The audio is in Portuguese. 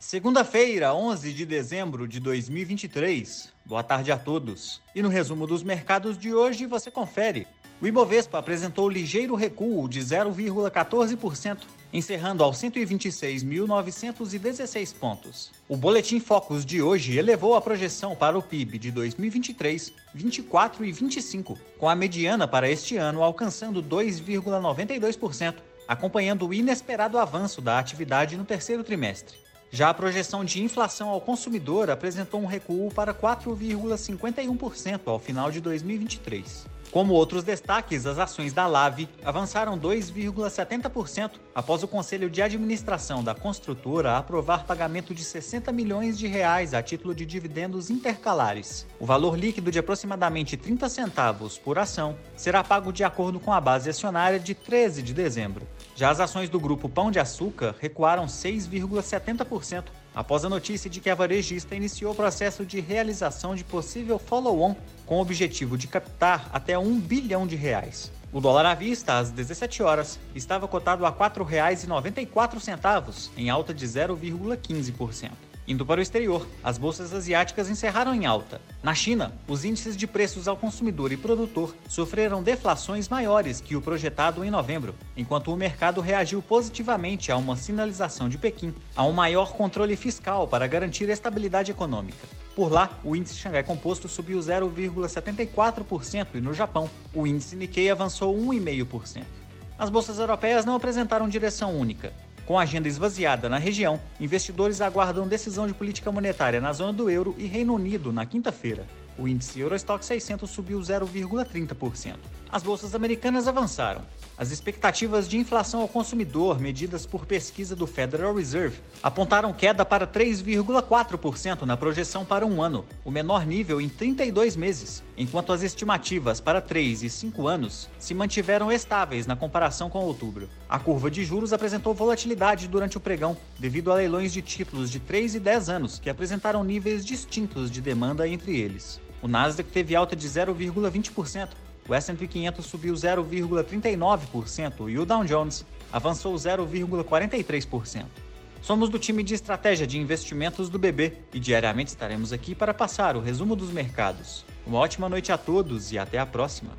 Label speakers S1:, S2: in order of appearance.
S1: Segunda-feira, 11 de dezembro de 2023. Boa tarde a todos. E no resumo dos mercados de hoje você confere. O Ibovespa apresentou ligeiro recuo de 0,14%, encerrando aos 126.916 pontos. O boletim Focus de hoje elevou a projeção para o PIB de 2023, 24 e 25, com a mediana para este ano alcançando 2,92%, acompanhando o inesperado avanço da atividade no terceiro trimestre. Já a projeção de inflação ao consumidor apresentou um recuo para 4,51% ao final de 2023. Como outros destaques, as ações da Lave avançaram 2,70% após o Conselho de Administração da construtora aprovar pagamento de 60 milhões de reais a título de dividendos intercalares. O valor líquido de aproximadamente 30 centavos por ação será pago de acordo com a base acionária de 13 de dezembro. Já as ações do grupo Pão de Açúcar recuaram 6,70% após a notícia de que a varejista iniciou o processo de realização de possível follow-on com o objetivo de captar até 1 bilhão de reais. O dólar à vista, às 17 horas, estava cotado a R$ 4,94, em alta de 0,15%. Indo para o exterior, as bolsas asiáticas encerraram em alta. Na China, os índices de preços ao consumidor e produtor sofreram deflações maiores que o projetado em novembro, enquanto o mercado reagiu positivamente a uma sinalização de Pequim a um maior controle fiscal para garantir estabilidade econômica. Por lá, o índice Xangai Composto subiu 0,74% e no Japão, o índice Nikkei avançou 1,5%. As bolsas europeias não apresentaram direção única. Com a agenda esvaziada na região, investidores aguardam decisão de política monetária na zona do euro e Reino Unido na quinta-feira. O índice Eurostock 600 subiu 0,30%. As bolsas americanas avançaram. As expectativas de inflação ao consumidor, medidas por pesquisa do Federal Reserve, apontaram queda para 3,4% na projeção para um ano, o menor nível em 32 meses, enquanto as estimativas para 3 e 5 anos se mantiveram estáveis na comparação com outubro. A curva de juros apresentou volatilidade durante o pregão, devido a leilões de títulos de 3 e 10 anos que apresentaram níveis distintos de demanda entre eles. O Nasdaq teve alta de 0,20%, o S&P 500 subiu 0,39% e o Dow Jones avançou 0,43%. Somos do time de estratégia de investimentos do BB e diariamente estaremos aqui para passar o resumo dos mercados. Uma ótima noite a todos e até a próxima.